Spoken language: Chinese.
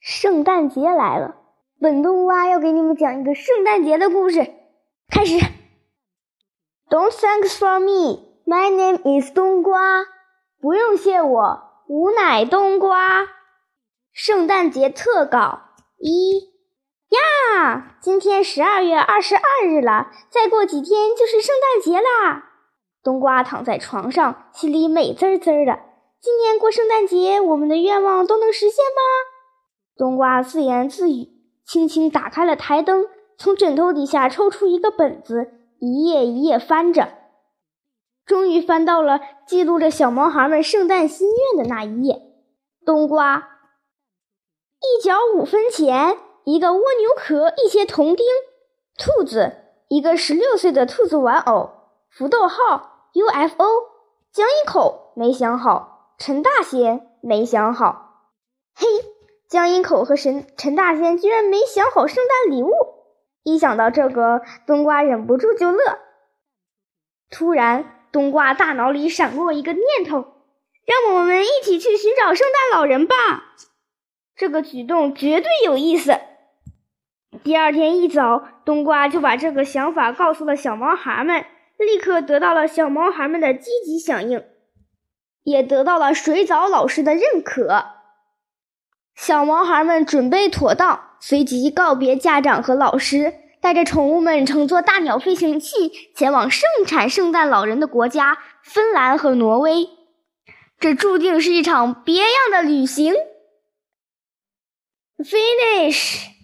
圣诞节来了，本冬瓜要给你们讲一个圣诞节的故事。开始。Don't thanks for me. My name is 冬瓜。不用谢我，吾乃冬瓜。圣诞节特稿一呀，今天十二月二十二日了，再过几天就是圣诞节啦。冬瓜躺在床上，心里美滋滋的。今年过圣诞节，我们的愿望都能实现吗？冬瓜自言自语，轻轻打开了台灯，从枕头底下抽出一个本子，一页一页翻着，终于翻到了记录着小毛孩们圣诞心愿的那一页。冬瓜，一角五分钱，一个蜗牛壳，一些铜钉，兔子，一个十六岁的兔子玩偶，福豆号，UFO，江一口没想好，陈大仙没想好，江阴口和神陈大仙居然没想好圣诞礼物，一想到这个，冬瓜忍不住就乐。突然，冬瓜大脑里闪过一个念头：让我们一起去寻找圣诞老人吧！这个举动绝对有意思。第二天一早，冬瓜就把这个想法告诉了小毛孩们，立刻得到了小毛孩们的积极响应，也得到了水藻老师的认可。小毛孩们准备妥当，随即告别家长和老师，带着宠物们乘坐大鸟飞行器前往盛产圣诞老人的国家——芬兰和挪威。这注定是一场别样的旅行。Finish。